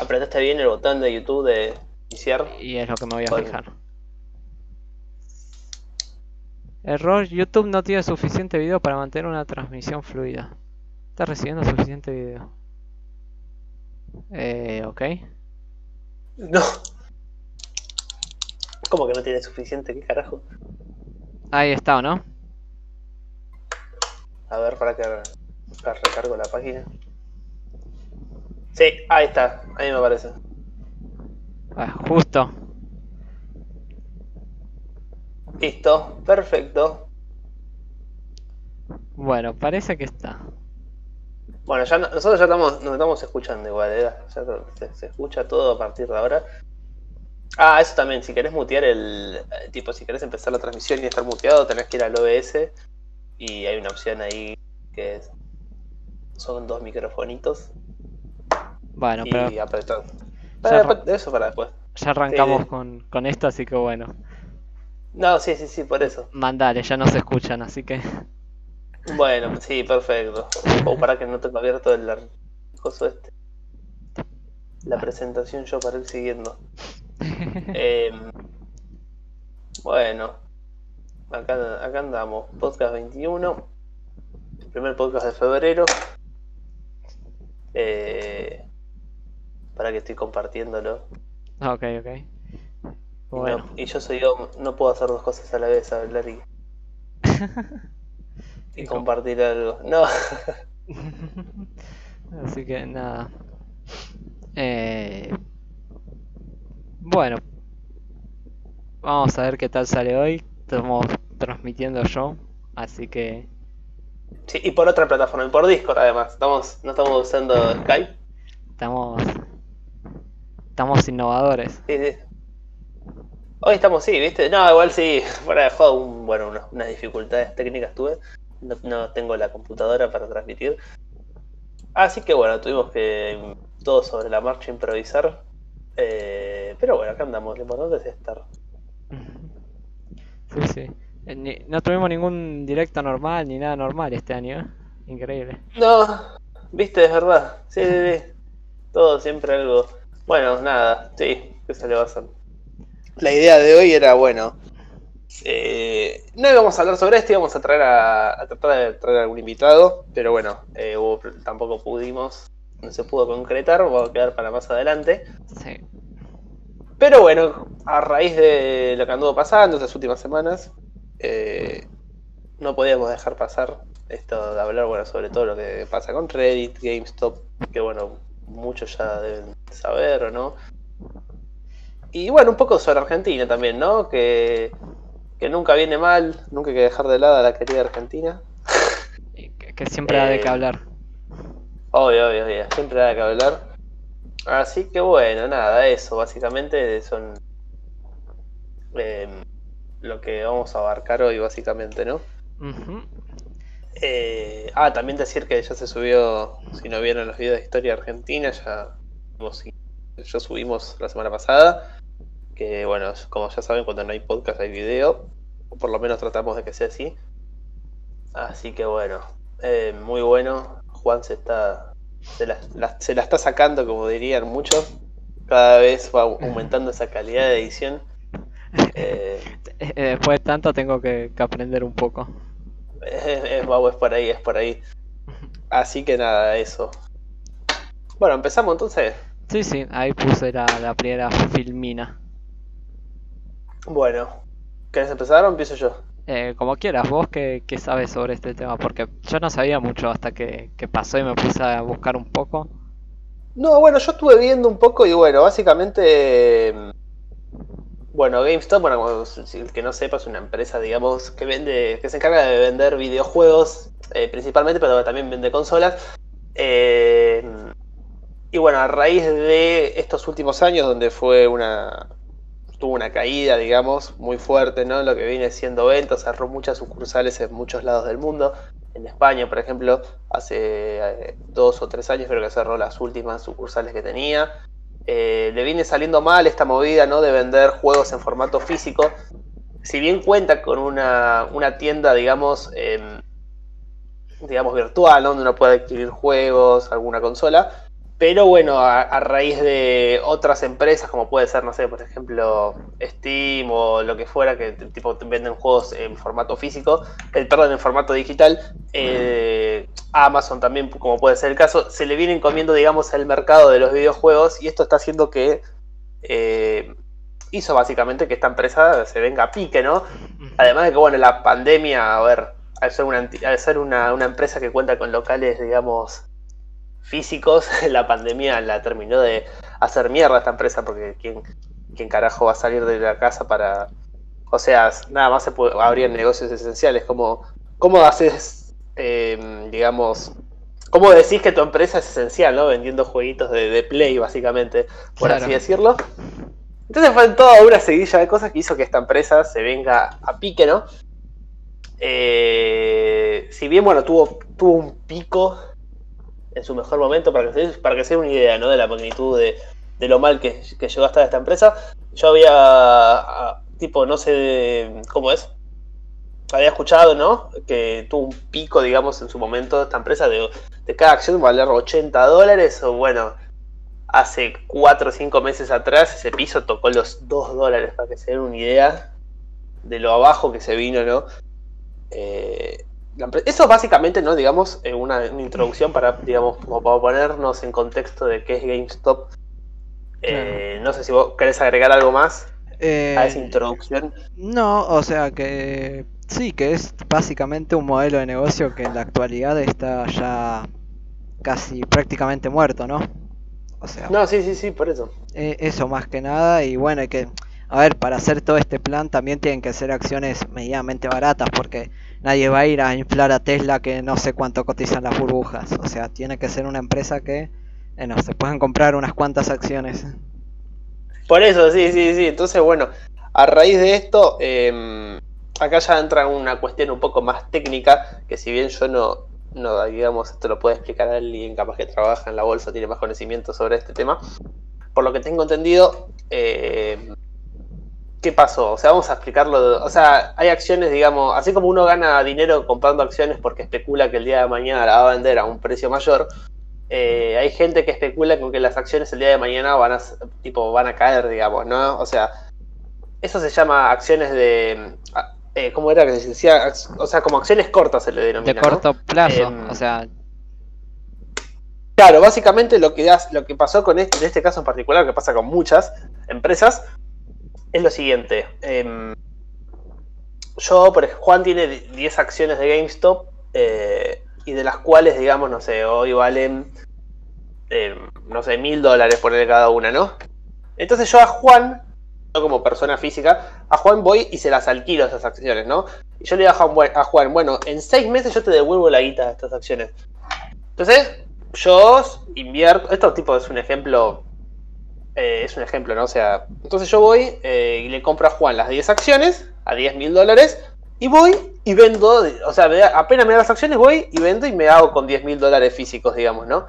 apretaste bien el botón de YouTube de iniciar. Y es lo que me voy a Bueno. fijar. Error, YouTube no tiene suficiente video para mantener una transmisión fluida. Está recibiendo suficiente video. Eh, ok. No. ¿Cómo que no tiene suficiente? ¿Qué carajo? Ahí está, ¿o no? A ver, para que para recargo la página. Sí, ahí está, ahí me parece. Ah, justo. Listo, perfecto. Bueno, parece que está. Bueno, ya no- nosotros ya estamos, nos estamos escuchando igual, ¿eh? Ya se, se escucha todo a partir de ahora. Ah, eso también, si querés mutear el. eh, Tipo, si querés empezar la transmisión y estar muteado, tenés que ir al OBS y hay una opción ahí que es- son dos microfonitos Bueno, y pero Para- arran- eso para después. ya arrancamos Sí. con, con esto, así que bueno. No, sí, sí, sí, por eso. Mandale, ya no se escuchan, así que. Bueno, sí, perfecto. O para que no tenga abierto el coso este. La presentación yo para ir siguiendo. Em, bueno, acá, acá andamos. Podcast 21. El primer podcast de febrero. Eh, para que estoy compartiéndolo. ok, ok. Y, Bueno. no- y yo soy yo, no puedo hacer dos cosas a la vez, hablar y, y Y com- compartir algo. No. Así que nada. Eh, bueno. Vamos a ver qué tal sale hoy. Estamos transmitiendo yo. Así que Sí, y por otra plataforma, y por Discord además. Estamos, no estamos usando Skype. estamos. Estamos innovadores. Sí, sí. Hoy estamos, sí, ¿viste? No, igual sí, fuera de juego, un- bueno, unas dificultades técnicas tuve. No, no tengo la computadora para transmitir. Así que bueno, tuvimos que todo sobre la marcha improvisar. Eh, pero bueno, acá andamos, lo importante es estar. Sí, sí. Eh, ni- no tuvimos ningún directo normal ni nada normal este año. ¿eh? Increíble. No, viste, es verdad. Sí, sí, sí. Todo siempre algo. Bueno, nada, sí, ¿qué se le va a hacer? La idea de hoy era, bueno, eh, no íbamos a hablar sobre esto, íbamos a traer a, a tratar de traer a algún invitado, pero bueno, eh, hubo- tampoco pudimos, no se pudo concretar, va a quedar para más adelante. Sí. Pero bueno, a raíz de lo que anduvo pasando estas últimas semanas, eh, no podíamos dejar pasar esto de hablar, bueno, sobre todo lo que pasa con Reddit, GameStop, que bueno, muchos ya deben saber o no. Y bueno, un poco sobre Argentina también, ¿no? Que, que nunca viene mal, nunca hay que dejar de lado a la querida Argentina. Y que, que siempre da de qué Eh, hablar. Obvio, obvio, obvio, siempre hay que hablar. Así que bueno, nada, eso básicamente son eh, lo que vamos a abarcar hoy, básicamente, ¿no? Eh, ah, también decir que ya se subió, si no vieron los videos de historia argentina, ya yo subimos la semana pasada. Que bueno, como ya saben, cuando no hay podcast hay video. O por lo menos tratamos de que sea así. Así que bueno, eh, muy bueno. Juan se está. Se la, la- se la está sacando, como dirían muchos. Cada vez va aumentando esa calidad de edición. Eh, Eh, eh, Después de tanto tengo que, que aprender un poco. Es, es, es por ahí, es por ahí. Así que nada, eso. Bueno, empezamos entonces. Sí, sí, ahí puse la, la primera filmina. Bueno, ¿querés empezar o empiezo yo? Eh, como quieras, vos qué, qué sabes sobre este tema, porque yo no sabía mucho hasta que, que pasó y me puse a buscar un poco. No, bueno, yo estuve viendo un poco y bueno, básicamente. Bueno, GameStop, bueno, el que no sepa, es una empresa, digamos, que vende, que se encarga de vender videojuegos, eh, principalmente, pero también vende consolas. Eh, y bueno, a raíz de estos últimos años, donde fue una. tuvo una caída, digamos, muy fuerte, ¿no? Lo que viene siendo ventas, cerró muchas sucursales en muchos lados del mundo. En España, por ejemplo, hace eh, dos o tres años creo que cerró las últimas sucursales que tenía. Eh, le viene saliendo mal esta movida, ¿no? De vender juegos en formato físico. Si bien cuenta con una, una tienda, digamos, em, digamos virtual, donde uno puede adquirir juegos, alguna consola, Pero bueno, a, raíz de otras empresas, como puede ser, no sé, por ejemplo, Steam o lo que fuera, que tipo venden juegos en formato físico, el perdón, en formato digital, eh, Amazon también, como puede ser el caso, se le vienen comiendo, digamos, el mercado de los videojuegos y esto está haciendo que eh, hizo básicamente que esta empresa se venga a pique, ¿no? Además de que, bueno, la pandemia, a ver, al ser una, al ser una, una empresa que cuenta con locales, digamos, físicos, la pandemia la terminó de hacer mierda esta empresa porque ¿quién, quién carajo va a salir de la casa para... O sea, nada más se puede, habrían negocios esenciales, como ¿cómo haces, em, digamos, cómo decís que tu empresa es esencial, ¿no? Vendiendo jueguitos de, play, básicamente, por así decirlo. Entonces fue toda una seguidilla de cosas que hizo que esta empresa se venga a pique, ¿no? Eh, si bien, bueno, tuvo, tuvo un pico en su mejor momento, para que, para que se den una idea ¿no? de la magnitud de, lo mal que, llegó a estar esta empresa. Yo había, tipo, no sé cómo es, había escuchado, ¿no? Que tuvo un pico, digamos, en su momento esta empresa de, de cada acción valer 80 dólares, o bueno, hace 4 o 5 meses atrás ese piso tocó los 2 dólares, para que se den una idea de lo abajo que se vino, ¿no? Eh, eso básicamente, ¿no? Digamos, eh, una, introducción para, digamos, como para ponernos en contexto de qué es GameStop. Eh, no sé si vos querés agregar algo más a esa eh, introducción. No, o sea que sí, que es básicamente un modelo de negocio que en la actualidad está ya casi prácticamente muerto, ¿no? O sea. No, sí, sí, sí, por eso. eso más que nada y bueno, hay que a ver, para hacer todo este plan también tienen que ser acciones medianamente baratas porque nadie va a ir a inflar a Tesla que no sé cuánto cotizan las burbujas. O sea, tiene que ser una empresa que, eh, se puedan comprar unas cuantas acciones. Por eso, sí, sí, sí. Entonces, bueno, a raíz de esto, em, acá ya entra una cuestión un poco más técnica, que si bien yo no, no digamos, esto lo puede explicar alguien capaz que trabaja en la bolsa, tiene más conocimiento sobre este tema. Por lo que tengo entendido, eh, ¿qué pasó? O sea, vamos a explicarlo. O sea, hay acciones, digamos, así como uno gana dinero comprando acciones porque especula que el día de mañana la va a vender a un precio mayor, eh, hay gente que especula con que las acciones el día de mañana van a, tipo, van a caer, digamos, ¿no? O sea, eso se llama acciones de... Eh, ¿Cómo era que se decía? O sea, como acciones cortas se le denomina. De corto plazo, em, o sea... Claro, básicamente lo que, lo que pasó con este, en este caso en particular, que pasa con muchas empresas, es lo siguiente. Em, yo, por ejemplo, Juan tiene 10 acciones de GameStop eh, y de las cuales, digamos, no sé, hoy valen, em, no sé, mil dólares por cada una, ¿no? Entonces yo a Juan, yo como persona física, a Juan voy y se las alquilo esas acciones, ¿no? Y yo le digo a Juan, a Juan bueno, en seis meses yo te devuelvo la guita de estas acciones. Entonces, yo invierto, esto tipo es un ejemplo eh, es un ejemplo, ¿no? O sea, entonces yo voy eh, y le compro a Juan las 10 acciones a 10 mil dólares y voy y vendo, o sea, apenas me da las acciones voy y vendo y me hago con 10 mil dólares físicos, digamos, ¿no?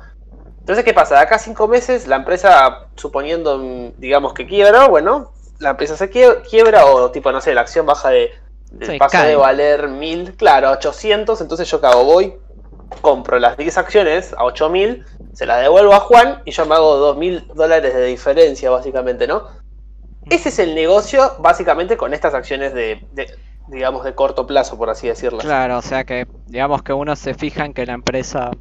Entonces, ¿qué pasa? De acá a 5 meses la empresa, suponiendo, digamos, que quiebra, bueno, la empresa se quiebra o tipo, no sé, la acción baja de, de pasa de valer mil, claro, a 800, entonces yo cago, voy, compro las 10 acciones a 8000, se las devuelvo a Juan y yo me hago 2000 dólares de diferencia, básicamente, ¿no? Ese es el negocio, básicamente, con estas acciones de, digamos, de corto plazo, por así decirlo. Claro, o sea que, digamos que uno se fija en que la empresa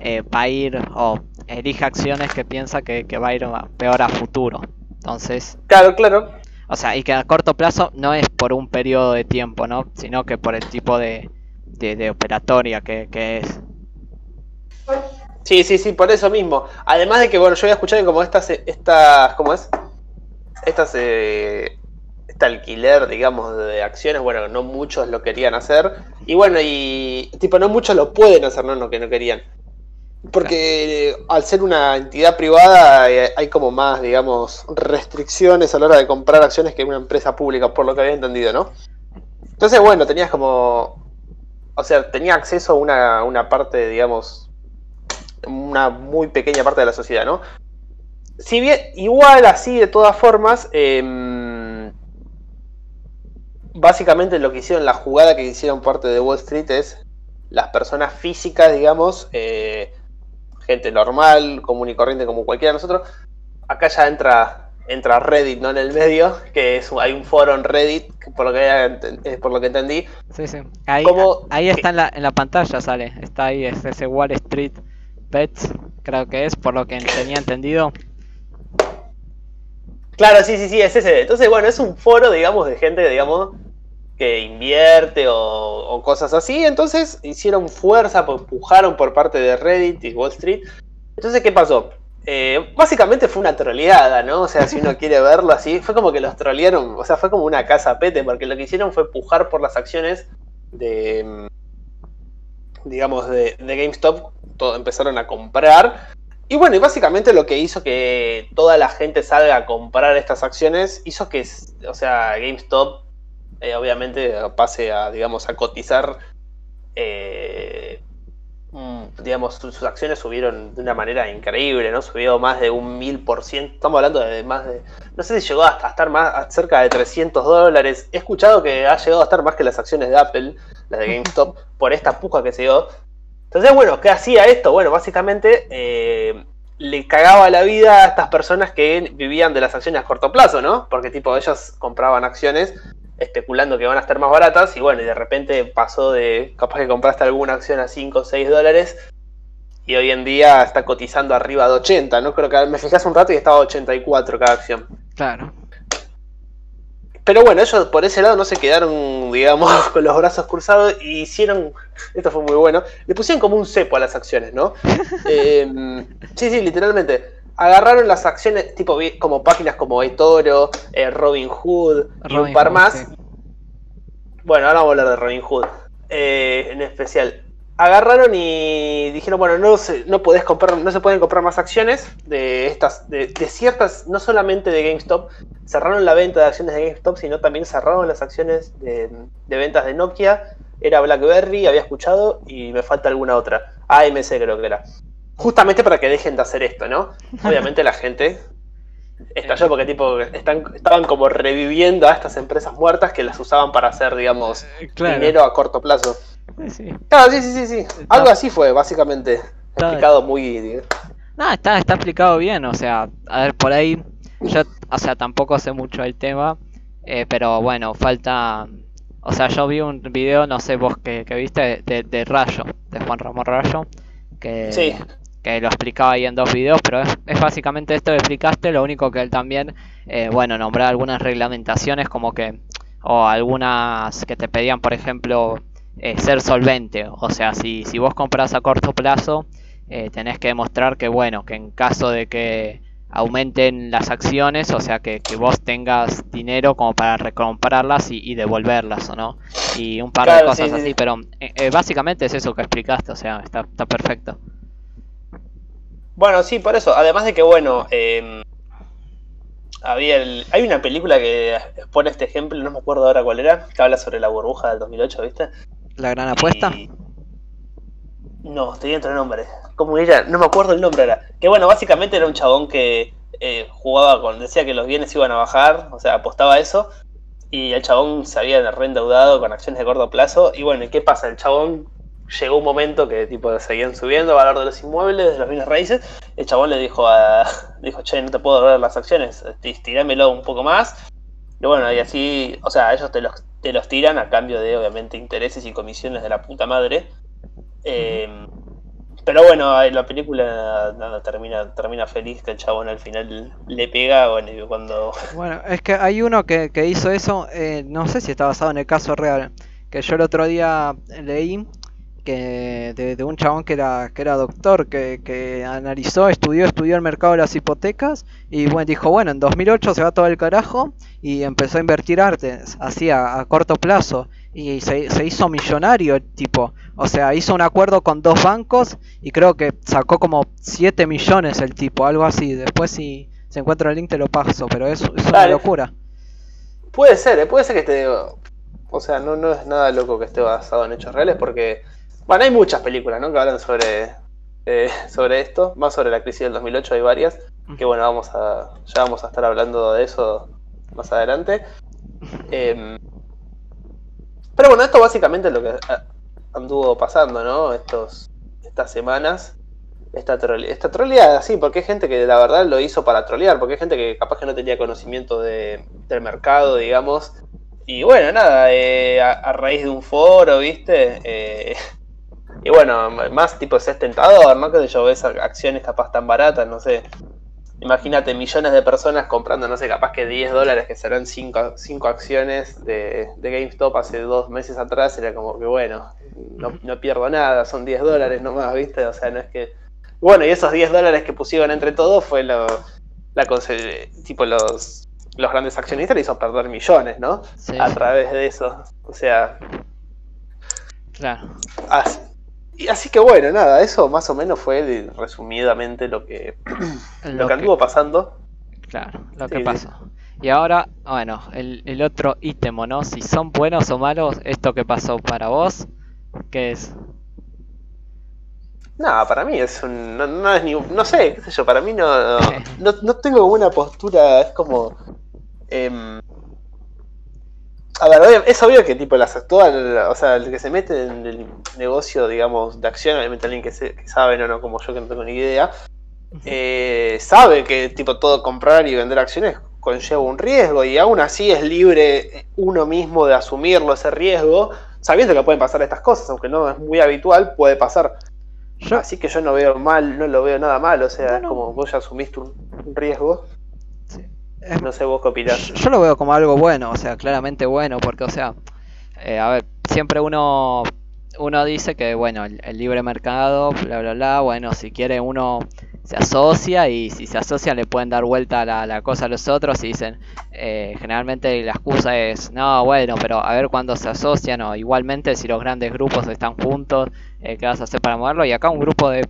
eh, va a ir o elige acciones que piensa que, va a ir peor a futuro. Entonces. Claro, claro. O sea, y que a corto plazo no es por un periodo de tiempo, ¿no? Sino que por el tipo de, de, operatoria que, que es. Sí, sí, sí, por eso mismo. Además de que, bueno, yo había escuchado que como estas, estas, ¿cómo es? Estas, eh, este alquiler, digamos, de acciones, bueno, no muchos lo querían hacer. Y bueno, y tipo, no muchos lo pueden hacer, no, no que no querían. Porque al ser una entidad privada eh, hay como más, digamos, restricciones a la hora de comprar acciones que una empresa pública, por lo que había entendido, ¿no? Entonces, bueno, tenías como... O sea, tenía acceso a una parte, digamos, una muy pequeña parte de la sociedad, ¿no? Si bien, igual así, de todas formas, em, básicamente lo que hicieron, la jugada que hicieron parte de Wall Street es las personas físicas, digamos, eh, gente normal, común y corriente como cualquiera de nosotros. Acá ya entra, entra Reddit, ¿no? En el medio, que es hay un foro en Reddit, por lo que, por lo que entendí. Sí, sí. Ahí, ahí está en la, en la pantalla, sale. Está ahí, es ese Wall Street Creo que es, por lo que tenía entendido. Claro, sí, sí, sí, es ese. Entonces, bueno, es un foro, digamos, de gente, digamos, que invierte o, cosas así. Entonces hicieron fuerza, empujaron por parte de Reddit y Wall Street. Entonces, ¿qué pasó? Eh, básicamente fue una troleada, ¿no? O sea, si uno quiere verlo así, fue como que los trolearon, o sea, fue como una casa pete, porque lo que hicieron fue pujar por las acciones de, digamos, de, de GameStop, todo, empezaron a comprar. Y bueno, y básicamente lo que hizo que toda la gente salga a comprar estas acciones, hizo que, o sea, GameStop eh, obviamente pase a, digamos, a cotizar, eh, digamos, sus, acciones subieron de una manera increíble, ¿no? Subió más de un mil por ciento, estamos hablando de más de, no sé si llegó hasta a estar más, cerca de 300 dólares, he escuchado que ha llegado a estar más que las acciones de Apple, las de GameStop, por esta puja que se dio. Entonces, bueno, ¿qué hacía esto? Bueno, básicamente... Eh, le cagaba la vida a estas personas que vivían de las acciones a corto plazo, ¿no? Porque tipo ellos compraban acciones especulando que van a estar más baratas y bueno, y de repente pasó de capaz que compraste alguna acción a 5 o 6 dólares y hoy en día está cotizando arriba de 80, ¿no? Creo que me fijas un rato y estaba a 84 cada acción. Claro. Pero bueno, ellos por ese lado no se quedaron, digamos, con los brazos cruzados y hicieron, esto fue muy bueno, le pusieron como un cepo a las acciones, ¿no? Em, sí, sí, literalmente agarraron las acciones, tipo como páginas como eToro, eh, Robin Hood y un par más. Bueno, ahora vamos a hablar de Robin Hood eh, en especial. Agarraron y dijeron, bueno, no se, no podés comprar, no se pueden comprar más acciones de estas, de, ciertas, no solamente de GameStop, cerraron la venta de acciones de GameStop, sino también cerraron las acciones de, de ventas de Nokia, era BlackBerry, había escuchado, y me falta alguna otra. AMC creo que era justamente para que dejen de hacer esto, ¿no? Obviamente la gente estalló porque tipo están, estaban como reviviendo a estas empresas muertas que las usaban para hacer, digamos, eh, dinero a corto plazo. Sí. Claro, sí, sí, sí, sí. Algo así fue, básicamente. Explicado muy. No, está, está explicado bien, o sea, a ver, por ahí, yo, o sea, tampoco sé mucho del tema, eh, pero bueno, falta, o sea, yo vi un video, no sé vos que, viste, de, de, Rayo, de Juan Ramón Rayo, que, sí que lo explicaba ahí en dos videos, pero es, básicamente esto que explicaste, lo único que él también, eh, bueno, nombraba algunas reglamentaciones como que, o algunas que te pedían, por ejemplo, eh, ser solvente, o sea, si, si vos compras a corto plazo, eh, tenés que demostrar que, bueno, que en caso de que aumenten las acciones, o sea, que, vos tengas dinero como para recomprarlas y, devolverlas, ¿o no? Y un par de cosas así, pero básicamente es eso que explicaste, o sea, está, está perfecto. Bueno, sí, por eso. Además de que, bueno, em, había hay una película que pone este ejemplo, no me acuerdo ahora cuál era, que habla sobre la burbuja del 2008, ¿viste? ¿La gran apuesta? No, estoy dentro el nombre. ¿Cómo era? No me acuerdo el nombre ahora. Que bueno, básicamente era un chabón que eh, jugaba con. decía que los bienes iban a bajar, o sea, apostaba a eso. Y el chabón se había reendeudado con acciones de corto plazo. Y bueno, ¿y qué pasa? El chabón llegó un momento que tipo seguían subiendo el valor de los inmuebles, de los bienes raíces, el chabón le dijo a dijo, "Che, no te puedo ver las acciones, estirámelo un poco más." Y bueno, y así, o sea, ellos te los, te los tiran a cambio de obviamente intereses y comisiones de la puta madre. Em, pero bueno, la película nada, termina, termina feliz que el chabón al final le pega bueno, cuando... Bueno, es que hay uno que, que hizo eso, eh, no sé si está basado en el caso real, que yo el otro día leí que de, un chabón que era, que era doctor, que, que, analizó, estudió, estudió el mercado de las hipotecas y bueno, dijo, bueno, en 2008 se va todo el carajo y empezó a invertir arte, así a, corto plazo y se, se, hizo millonario tipo, o sea, hizo un acuerdo con dos bancos y creo que sacó como 7 millones el tipo, algo así, después si se encuentra el link te lo paso, pero es, es una locura. Puede ser, ¿eh? puede ser que esté... O sea, no, no es nada loco que esté basado en hechos reales porque bueno, hay muchas películas, ¿no? Que hablan sobre, eh, sobre esto, más sobre la crisis del 2008 hay varias, que bueno, vamos a, ya vamos a estar hablando de eso más adelante. Em, pero bueno, esto básicamente es lo que anduvo pasando, ¿no? Estos, estas semanas. esta, trole esta troleada, sí, porque hay gente que la verdad lo hizo para trolear, porque hay gente que capaz que no tenía conocimiento de, del mercado, digamos. Y bueno, nada, eh, a, raíz de un foro, ¿viste? Eh, y bueno, más tipo es tentador, ¿no? Que yo ves acciones capaz tan baratas, no sé. Imagínate millones de personas comprando, no sé, capaz que 10 dólares, que serán 5, acciones de, de, GameStop hace dos meses atrás, era como que bueno, no, no pierdo nada, son 10 dólares nomás, ¿viste? O sea, no es que bueno, y esos 10 dólares que pusieron entre todos fue lo, la tipo los, los grandes accionistas le hizo perder millones, ¿no? A través de eso. O sea. Claro. Así, y así que bueno, nada, eso más o menos fue resumidamente lo que, lo, que anduvo pasando. Claro, lo que pasó. Y ahora, bueno, el, el otro ítem, ¿no? Si son buenos o malos, esto que pasó para vos, ¿qué es? No, para mí es un. No, es ni. No sé, qué sé yo, para mí no. No, no tengo una postura. Es como. Em, a ver, es obvio que tipo las actuales, o sea, el que se mete en el negocio, digamos, de acción, obviamente alguien que, sabe, no, no como yo que no tengo ni idea, eh, sabe que tipo todo comprar y vender acciones conlleva un riesgo y aún así es libre uno mismo de asumirlo ese riesgo, sabiendo que pueden pasar estas cosas, aunque no es muy habitual, puede pasar. Así que yo no veo mal, no lo veo nada mal, o sea, es como vos ya asumiste un, riesgo. No sé vos qué opinás. Yo, lo veo como algo bueno, o sea, claramente bueno, porque, o sea, eh, a ver, siempre uno uno dice que, bueno, el, libre mercado, bla, bla, bla, bueno, si quiere uno se asocia y si se asocia le pueden dar vuelta la, la cosa a los otros y dicen, eh, generalmente la excusa es, no, bueno, pero a ver cuándo se asocian o igualmente si los grandes grupos están juntos, eh, ¿qué vas a hacer para moverlo? Y acá un grupo de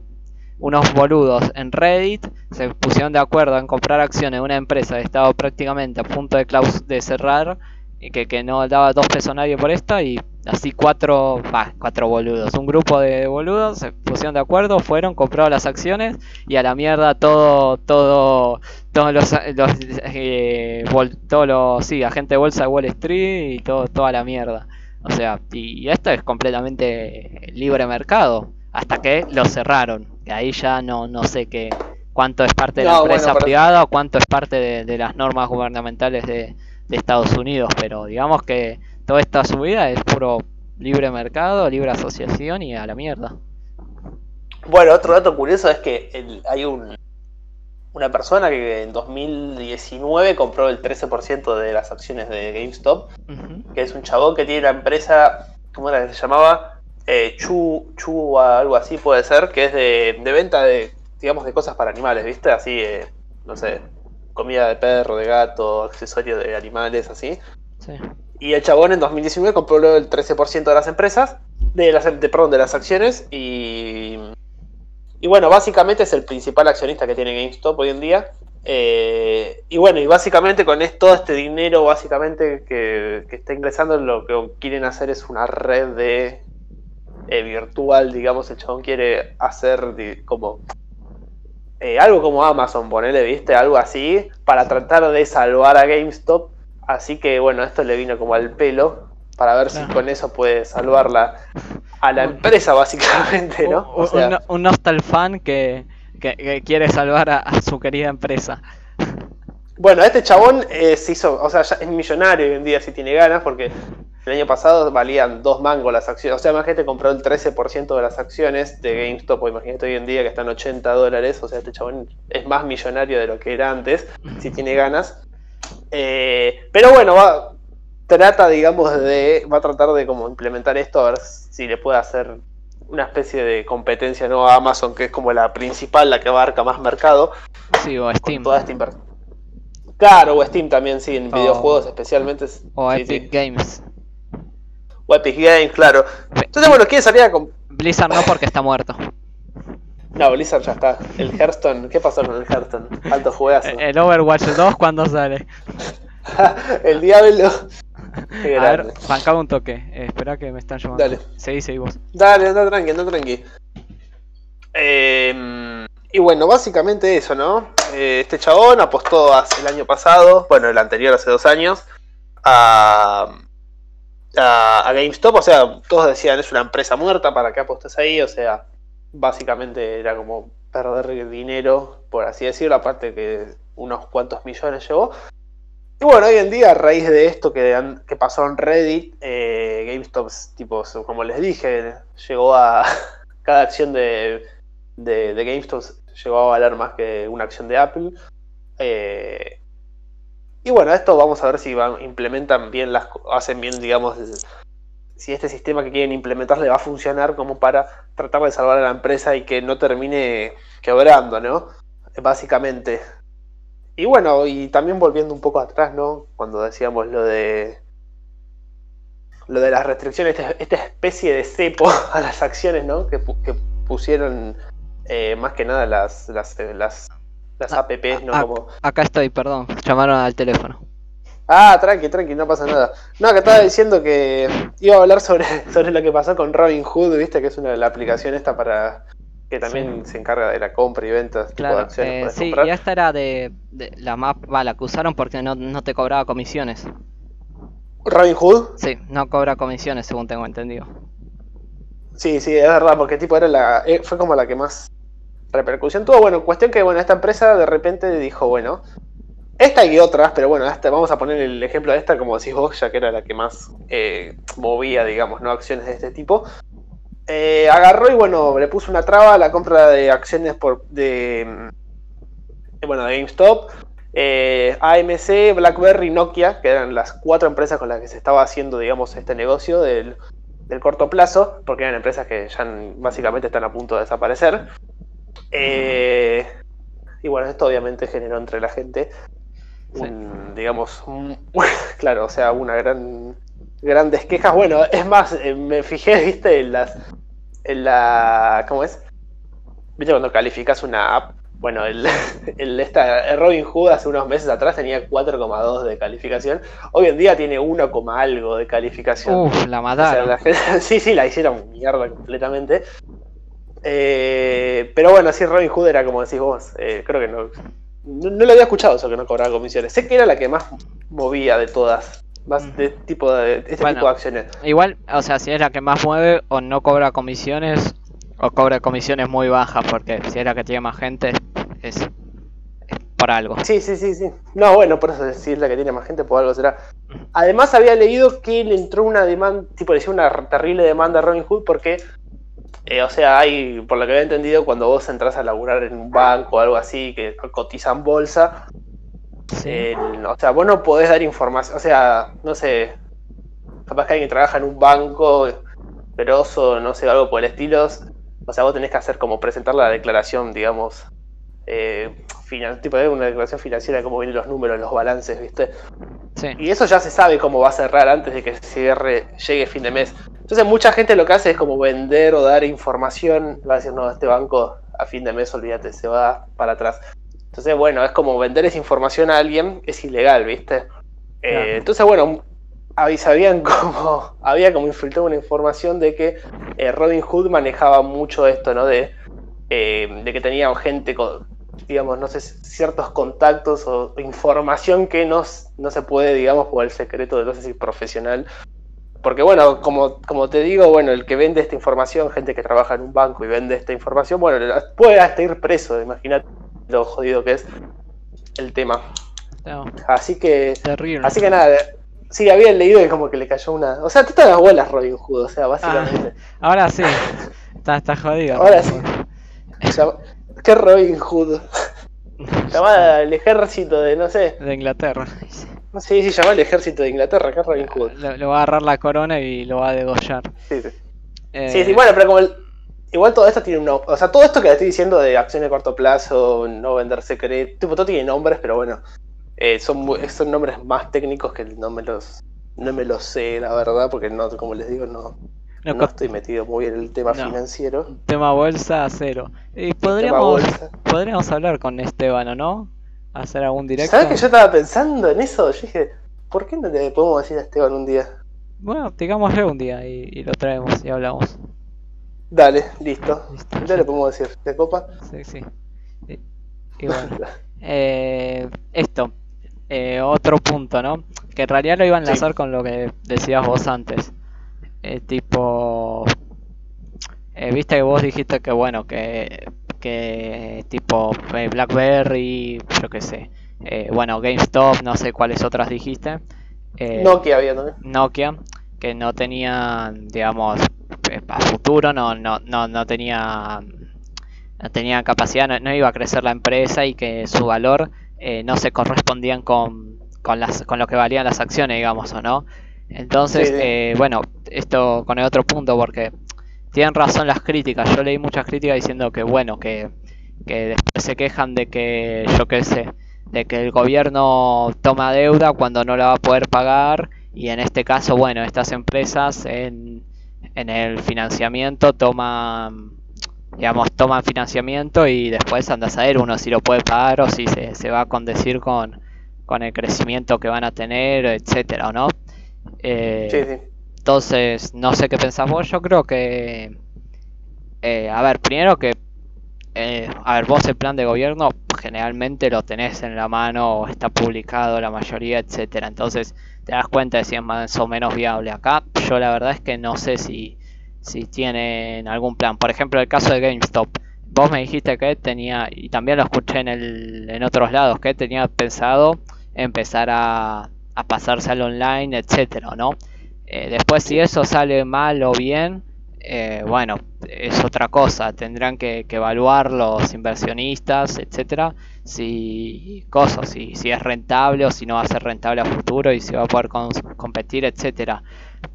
unos boludos en Reddit se pusieron de acuerdo en comprar acciones de una empresa que estaba prácticamente a punto de, claus de cerrar y que, que no daba dos pesos a nadie por esta y así cuatro, cuatro boludos, un grupo de boludos se pusieron de acuerdo, fueron, compraron las acciones y a la mierda todo, todo, todos los, eh, todos los, sí, agentes de bolsa de Wall Street y todo, toda la mierda. O sea, y, esto es completamente libre mercado, hasta que lo cerraron. Y ahí ya no, no sé qué, cuánto es parte de la empresa privada o cuánto es parte de, las normas gubernamentales de, de Estados Unidos, pero digamos que toda esta subida es puro libre mercado, libre asociación y a la mierda. Bueno, otro dato curioso es que hay un, una persona que en 2019 compró el 13% de las acciones de GameStop, que es un chabón que tiene una empresa, ¿cómo era que se llamaba? Eh, Chu, Chu, algo así puede ser, que es de, de venta de, digamos, de cosas para animales, ¿viste? Así, eh, no sé, comida de perro, de gato, accesorios de animales, así. Sí. Y el chabón en 2019 compró el 13% de las empresas, de las, de, perdón, de las acciones y, y bueno, básicamente es el principal accionista que tiene GameStop hoy en día. Eh, y bueno, y básicamente con todo este dinero básicamente que, está ingresando, lo que quieren hacer es una red de eh, virtual, digamos, el chabón quiere hacer como eh, algo como Amazon, ponerle, viste, algo así, para tratar de salvar a GameStop Así que bueno, esto le vino como al pelo para ver si con eso puede salvarla a la empresa básicamente, ¿no? un, nostal fan que, quiere salvar a, su querida empresa. Bueno, este chabón eh, se hizo, o sea, ya es millonario hoy en día si tiene ganas, porque el año pasado valían dos mangos las acciones. O sea, más gente compró el 13% de las acciones de GameStop. Pues imagínate hoy en día que están 80 dólares. O sea, este chabón es más millonario de lo que era antes, si tiene ganas. Eh, pero bueno, va, trata, digamos, de. Va a tratar de como implementar esto, a ver si le puede hacer una especie de competencia ¿no? a Amazon, que es como la principal, la que abarca más mercado. Sí, o Steam. Claro, o Steam también, sí, en videojuegos especialmente. O Epic Games. O Epic Games, claro. Entonces, bueno, ¿quién salía con. Blizzard no, porque está muerto. No, Blizzard ya está. El Hearthstone, ¿qué pasó con el Hearthstone? Alto juegazo. El Overwatch 2, ¿cuándo sale? el Diablo. A ver, bancaba un toque. Eh, espera que me están llamando. Dale. Seguí, seguí vos. Dale, anda tranqui, anda tranqui. Eh, y bueno, básicamente eso, ¿no? Eh, este chabón apostó hace el año pasado, bueno, el anterior hace dos años, a, GameStop. O sea, todos decían es una empresa muerta, ¿para qué apostes ahí? O sea, básicamente era como perder dinero, por así decirlo, aparte que unos cuantos millones llevó. Y bueno, hoy en día, a raíz de esto que, pasó en Reddit, eh, GameStop, tipo, como les dije, llegó a. Cada acción de, GameStop llegó a valer más que una acción de Apple. Eh, y bueno, esto vamos a ver si van, implementan bien las hacen bien, digamos, si este sistema que quieren implementar le va a funcionar como para tratar de salvar a la empresa y que no termine quebrando, ¿no? Básicamente. Y bueno, y también volviendo un poco atrás, ¿no? Cuando decíamos lo de lo de las restricciones, esta, especie de cepo a las acciones, ¿no? Que, pusieron eh, más que nada las, las, eh, las, las ah, apps, ¿no? Ah, Como... Acá estoy, perdón, llamaron al teléfono. Ah, tranqui, tranqui, no pasa nada. No, que estaba diciendo que iba a hablar sobre, sobre lo que pasó con Robin Hood, viste, que es una de la aplicación esta para que también se encarga de la compra y venta claro, de acciones. Eh, sí, y esta era de, la más la que usaron porque no, no te cobraba comisiones. ¿Robin Hood? Sí, no cobra comisiones según tengo entendido. Sí, sí, es verdad, porque tipo era la, eh, fue como la que más repercusión tuvo. Bueno, cuestión que bueno, esta empresa de repente dijo, bueno, esta y otras, pero bueno, vamos a poner el ejemplo de esta como decís vos, ya que era la que más eh, movía, digamos, no acciones de este tipo. Eh, agarró y bueno, le puso una traba a la compra de acciones por de, mm, bueno, de GameStop, eh, AMC, BlackBerry, Nokia, que eran las cuatro empresas con las que se estaba haciendo, digamos, este negocio del, corto plazo, porque eran empresas que ya básicamente están a punto de desaparecer. Eh, y bueno, esto obviamente generó entre la gente, digamos, claro, o sea, una gran grandes quejas. Bueno, es más, eh, me fijé, viste, en las. En la. ¿Cómo es? ¿Viste cuando calificas una app? Bueno, el, el, esta, Robin Hood hace unos meses atrás tenía 4,2 de calificación. Hoy en día tiene 1, algo de calificación. Uf, la mataron. sí, sí, la hicieron mierda completamente. Eh, pero bueno, sí, Robin Hood era como decís vos. Eh, creo que no, no, no, lo había escuchado eso que no cobraba comisiones. Sé que era la que más movía de todas de tipo de este tipo de acciones. Igual, o sea, si es la que más mueve o no cobra comisiones o cobra comisiones muy bajas, porque si es la que tiene más gente es, por algo. Sí, sí, sí, sí. No, bueno, por eso si es la que tiene más gente, por algo será. Además había leído que le entró una demanda, tipo decía una terrible demanda a Robin Hood porque eh, o sea, hay, por lo que había entendido, cuando vos entras a laburar en un banco o algo así, que cotizan bolsa, o sea, vos no podés dar información, o sea, no sé, capaz que alguien trabaja en un banco, peroso, no sé, algo por el estilo, o sea, vos tenés que hacer como presentar la declaración, digamos, eh, tipo de una declaración financiera, cómo vienen los números, los balances, ¿viste? Sí. Y eso ya se sabe cómo va a cerrar antes de que cierre, llegue fin de mes. Entonces mucha gente lo que hace es como vender o dar información, va a decir, no, este banco a fin de mes, olvídate, se va para atrás. Entonces, bueno, es como vender esa información a alguien, es ilegal, ¿viste? Eh, entonces, bueno, sabían como, había como infiltrado una información de que eh, Robin Hood manejaba mucho esto, ¿no? De, eh, de que tenía gente con, digamos, no sé, ciertos contactos o información que no, no se puede, digamos, por el secreto de, no sé si profesional. Porque bueno, como, como te digo, bueno, el que vende esta información, gente que trabaja en un banco y vende esta información, bueno, puede hasta ir preso, imagínate lo jodido que es el tema. Así que. Así que nada. Sí, había leído que como que le cayó una. O sea, tú estás las bolas Robin Hood, o sea, básicamente. Ah, ahora sí. está, está jodido. Ahora sí. ¿Qué Robin Hood? Llamada el ejército de, no sé. De Inglaterra. Sí, sí, llama el ejército de Inglaterra, ¿qué Robin Hood? Le, va a agarrar la corona y lo va a degollar. Sí, sí. Eh, sí, sí, bueno, pero como el, Igual todo esto tiene un nombre. O sea, todo esto que le estoy diciendo de acción de corto plazo, no vender secreto, tipo, todo tiene nombres, pero bueno. Eh, son, son nombres más técnicos que no me los no me los sé, la verdad, porque no, como les digo, no, no, estoy metido muy en el tema financiero. Tema bolsa, cero. Y podríamos, podríamos hablar con Esteban, ¿o no? Hacer algún directo. ¿Sabes que yo estaba pensando en eso? Yo dije, ¿por qué no le podemos decir a Esteban un día? Bueno, digámosle un día y, y lo traemos y hablamos. Dale, listo. Ya le podemos decir. ¿De copa? Sí, sí. Y, bueno. eh, esto. Eh, otro punto, ¿no? Que en realidad lo iba a enlazar con lo que decías vos antes. Eh, tipo. Eh, viste que vos dijiste que bueno, que, que tipo eh, BlackBerry, yo qué sé, eh, bueno, GameStop, no sé cuáles otras dijiste. Eh, Nokia había también. Nokia, que no tenían, digamos, a futuro, no, no, no, no tenía no tenía capacidad, no, iba a crecer la empresa y que su valor no se correspondían con, con, las, con lo que valían las acciones, digamos, o no. Entonces, bueno, esto con el otro punto, porque tienen razón las críticas. Yo leí muchas críticas diciendo que, bueno, que, que después se quejan de que, yo qué sé, de que el gobierno toma deuda cuando no la va a poder pagar y en este caso, bueno, estas empresas en, en el financiamiento toman, digamos, toman financiamiento y después anda a saber uno si lo puede pagar o si se, se va a condecir con, con el crecimiento que van a tener, etcétera, ¿no? Eh, sí, sí. Entonces, no sé qué pensás vos, yo creo que... Eh, a ver, primero que eh, a ver, vos el plan de gobierno generalmente lo tenés en la mano, está publicado la mayoría, etcétera. Entonces te das cuenta de si es más o menos viable. Acá yo la verdad es que no sé si, si tienen algún plan. Por ejemplo, el caso de GameStop. Vos me dijiste que tenía, y también lo escuché en, el, en otros lados, que tenía pensado empezar a, a pasarse al online, etcétera, ¿no? Eh, después si eso sale mal o bien, eh, bueno, es otra cosa. Tendrán que, evaluar los inversionistas, etcétera, si cosas, si, si es rentable o si no va a ser rentable a futuro y si va a poder competir, etcétera.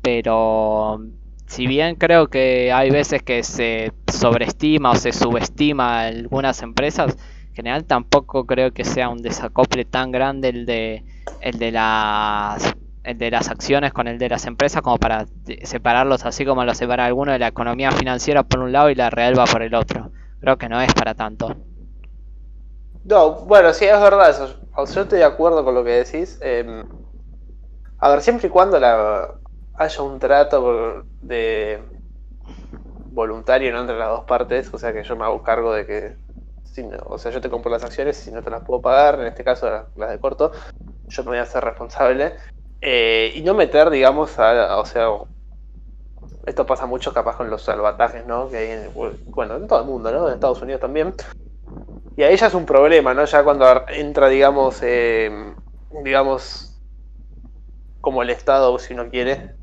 Pero si bien creo que hay veces que se sobreestima o se subestima algunas empresas, en general tampoco creo que sea un desacople tan grande el de el de las el de las acciones con el de las empresas como para separarlos así como lo separa alguno de la economía financiera por un lado y la real va por el otro. Creo que no es para tanto. No, bueno, sí, es verdad eso. Yo estoy de acuerdo con lo que decís. Em, a ver, siempre y cuando haya un trato de voluntario entre las dos partes, o sea que yo me hago cargo de que, o sea, yo te compro las acciones y si no te las puedo pagar, en este caso las de corto, yo me voy a hacer responsable eh, y no meter, digamos, a, o sea, esto pasa mucho capaz con los salvatajes, ¿no? Que hay en, bueno, en todo el mundo, ¿no? En Estados Unidos también. Y ahí ya es un problema, ¿no? Ya cuando entra, digamos, eh, digamos, como el Estado, si uno quiere,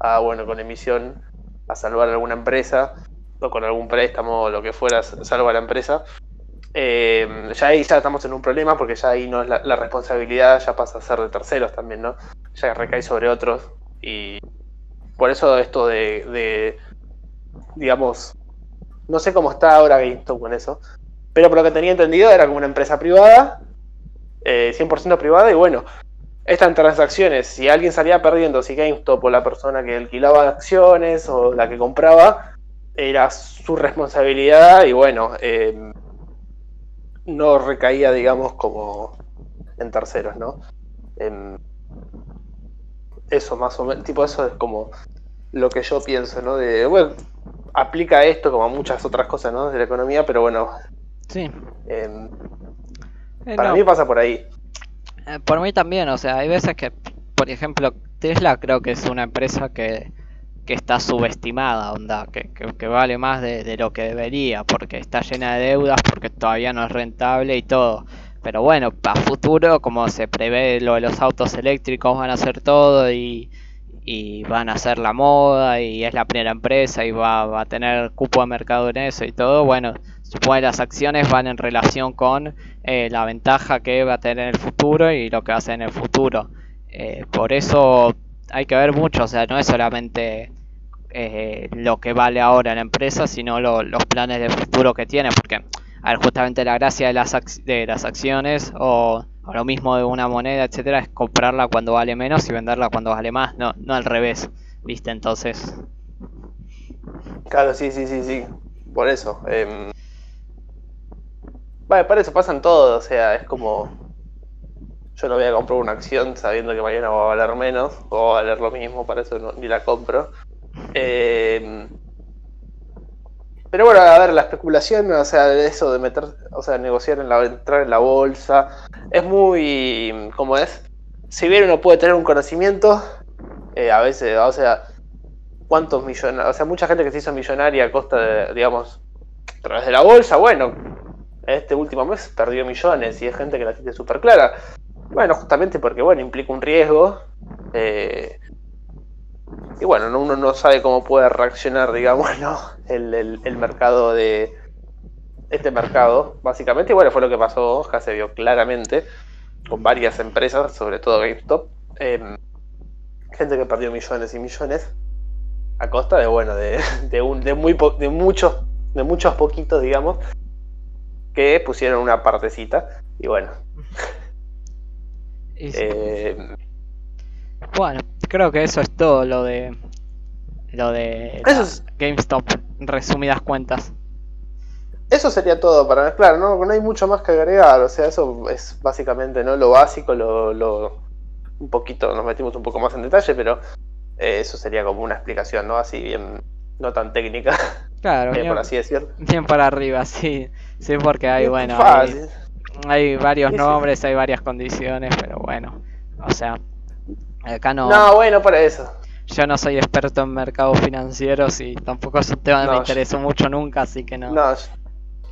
a, bueno, con emisión, a salvar alguna empresa, o con algún préstamo o lo que fuera, salva a la empresa. Eh, ya ahí ya estamos en un problema porque ya ahí no es la, responsabilidad ya pasa a ser de terceros también, ¿no? Ya recae sobre otros y por eso esto de, digamos, no sé cómo está ahora GameStop con eso, pero por lo que tenía entendido era como una empresa privada, 100% eh, privada y bueno, estas transacciones, si alguien salía perdiendo, si GameStop o la persona que alquilaba acciones o la que compraba, era su responsabilidad y bueno, eh, no recaía, digamos, como en terceros, ¿no? eso más o menos, tipo, eso es como lo que yo pienso, ¿no? De, bueno, aplica esto como a muchas otras cosas, ¿no? De la economía, pero bueno. Sí. Em, eh, para mí pasa por ahí. Eh, por mí también, o sea, hay veces que, por ejemplo, Tesla creo que es una empresa que que está subestimada, onda, que, que, vale más de, lo que debería, porque está llena de deudas, porque todavía no es rentable y todo. Pero bueno, para futuro, como se prevé lo de los autos eléctricos, van a hacer todo y, y van a hacer la moda y es la primera empresa y va, va, a tener cupo de mercado en eso y todo, bueno, supongo que las acciones van en relación con eh, la ventaja que va a tener en el futuro y lo que va a hacer en el futuro. Eh, por eso hay que ver mucho, o sea, no es solamente eh, lo que vale ahora la empresa, sino los planes de futuro que tiene, porque justamente la gracia de las, acciones o, lo mismo de una moneda, etcétera, es comprarla cuando vale menos y venderla cuando vale más, no, no al revés, ¿viste? Entonces... Claro, sí, sí, sí, sí, por eso. Eh... Para eso pasan todo, o sea, es como yo no voy a comprar una acción sabiendo que mañana va a valer menos o va a valer lo mismo, para eso ni la compro. Eh, pero bueno, a ver, la especulación, o sea, eso de meter, o sea, negociar en la, entrar en la bolsa, es muy, ¿cómo es? Si bien uno puede tener un conocimiento, eh, a veces, o sea, cuántos millonarios, o sea, mucha gente que se hizo millonaria a costa de, digamos, a través de la bolsa, bueno, este último mes perdió millones y es gente que la tiene súper clara. Bueno, justamente porque, bueno, implica un riesgo. Eh, y bueno, uno no sabe cómo puede reaccionar, digamos, ¿no? el, el, mercado de... Este mercado, básicamente, y bueno, fue lo que pasó, ya se vio claramente, con varias empresas, sobre todo GameStop. Em, gente que perdió millones y millones a costa de, bueno, de, de, un, de, muy de muchos, de muchos poquitos, digamos, que pusieron una partecita. Y bueno. Eh, bueno, creo que eso es todo lo de lo de GameStop, resumidas cuentas. Eso sería todo para claro, no, no hay mucho más que agregar, o sea, eso es básicamente no lo básico, lo, lo un poquito, nos metimos un poco más en detalle, pero eh, eso sería como una explicación, ¿no? Así bien, no tan técnica. Claro, bien, por así decirlo. Bien para arriba, sí. Sí, porque hay, bueno, hay, varios nombres, hay varias condiciones, pero bueno. O sea, acá no. No, bueno, para eso. Yo no soy experto en mercados financieros y tampoco es un tema que me interesó mucho nunca, así que no. No,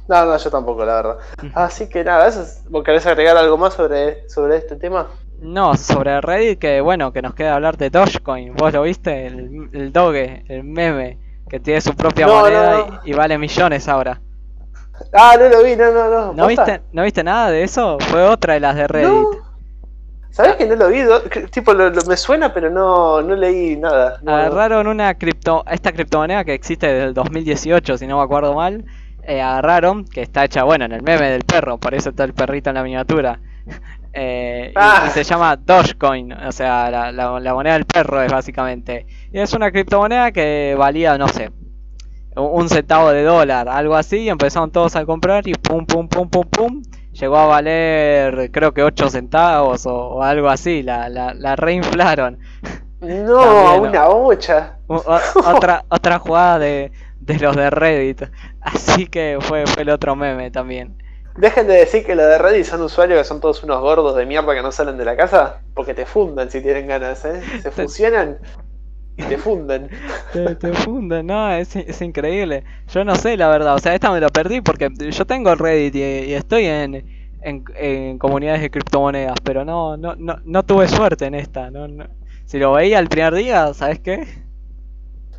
no, no, yo tampoco, la verdad. Así que nada, eso ¿vos querés agregar algo más sobre, sobre este tema? No, sobre Reddit, que bueno, que nos queda hablar de Dogecoin. ¿Vos lo viste? El, el Doge, el meme, que tiene su propia moneda Y, vale millones ahora. Ah, no lo vi, no, no, no. ¿No viste, ¿No viste nada de eso? Fue otra de las de Reddit. ¿Sabes que no lo vi? Tipo, me suena, pero no, no leí nada. agarraron una cripto, esta criptomoneda que existe desde el 2018, si no me acuerdo mal. Eh, agarraron, que está hecha, bueno, en el meme del perro, por eso está el perrito en la miniatura. Eh, ah. y, se llama Dogecoin, o sea, la, la, moneda del perro es básicamente. Y es una criptomoneda que valía, no sé, un centavo de dólar, algo así, y empezaron todos a comprar y pum, pum, pum, pum, pum, llegó a valer creo que 8 centavos o, algo así, la, la, la reinflaron. No, una bocha. otra, otra jugada de, de los de Reddit. Así que fue, fue el otro meme también. Dejen de decir que los de Reddit son usuarios que son todos unos gordos de mierda que no salen de la casa, porque te fundan si tienen ganas, ¿eh? Se fusionan y te funden. Te, te funden, no, es, es, increíble. Yo no sé, la verdad, o sea, esta me lo perdí porque yo tengo Reddit y, estoy en, en, comunidades de criptomonedas, pero no, no, no, no tuve suerte en esta. No, no. Si lo veía el primer día, ¿sabes qué?